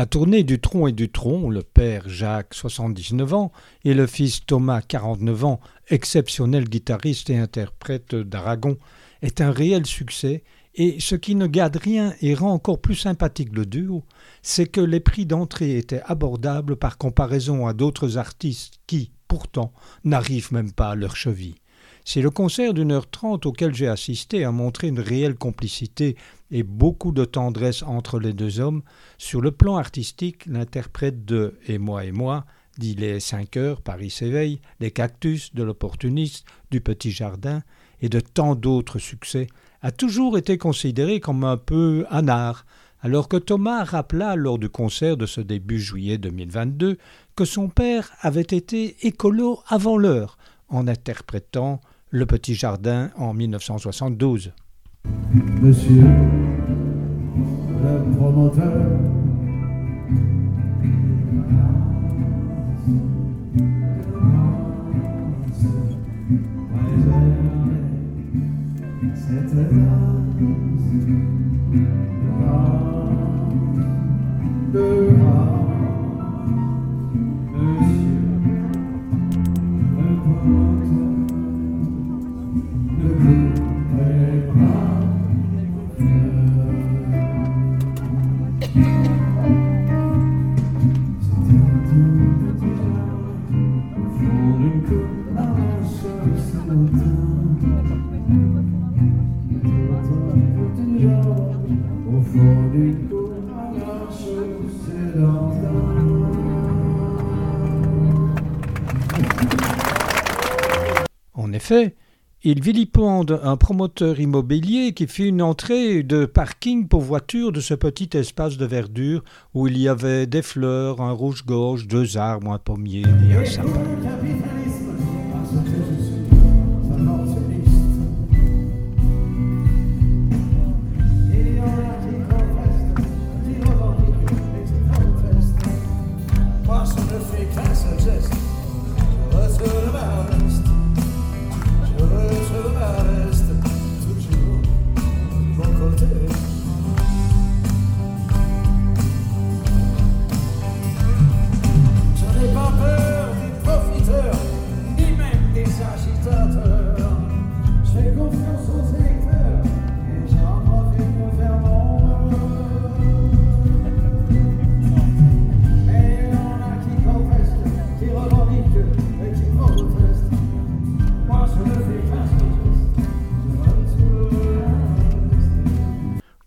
La tournée du tronc et du tronc, le père Jacques, 79 ans, et le fils Thomas, 49 ans, exceptionnel guitariste et interprète d'Aragon, est un réel succès, et ce qui ne gade rien et rend encore plus sympathique le duo, c'est que les prix d'entrée étaient abordables par comparaison à d'autres artistes qui, pourtant, n'arrivent même pas à leur cheville. Si le concert d'une heure trente auquel j'ai assisté a montré une réelle complicité et beaucoup de tendresse entre les deux hommes, sur le plan artistique, l'interprète de Et moi et moi, dit les cinq heures, Paris s'éveille, les cactus, de l'opportuniste, du petit jardin, et de tant d'autres succès, a toujours été considéré comme un peu anard, alors que Thomas rappela lors du concert de ce début juillet 2022 que son père avait été écolo avant l'heure, en interprétant Le Petit Jardin en 1972. Monsieur le promoteur, cette En effet, il vilipende un promoteur immobilier qui fit une entrée de parking pour voitures de ce petit espace de verdure où il y avait des fleurs, un rouge-gorge, deux arbres, un pommier et un sapin.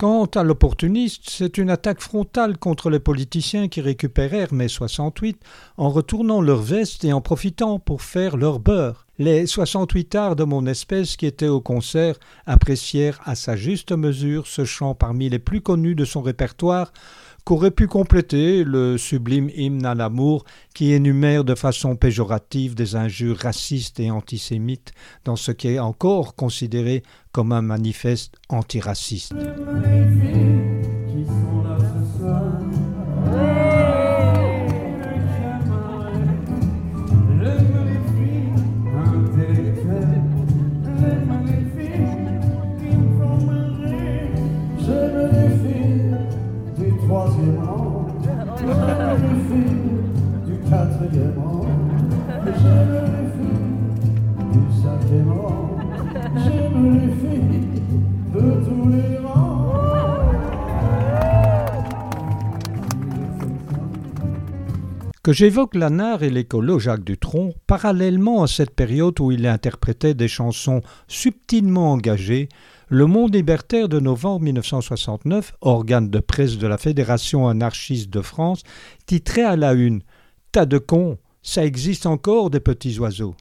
Quant à l'opportuniste, c'est une attaque frontale contre les politiciens qui récupérèrent mai 68 en retournant leur veste et en profitant pour faire leur beurre. Les 68 arts de mon espèce qui étaient au concert apprécièrent à sa juste mesure ce chant parmi les plus connus de son répertoire qu'aurait pu compléter le sublime hymne à l'amour qui énumère de façon péjorative des injures racistes et antisémites dans ce qui est encore considéré comme un manifeste antiraciste. J'aime que j'évoque Lanard et l'écolo Jacques Dutronc parallèlement à cette période où il interprétait des chansons subtilement engagées, Le Monde libertaire de novembre 1969, organe de presse de la Fédération anarchiste de France, titrait à la une Tas de cons, ça existe encore des petits oiseaux.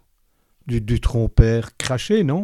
Du Dutron père craché, non?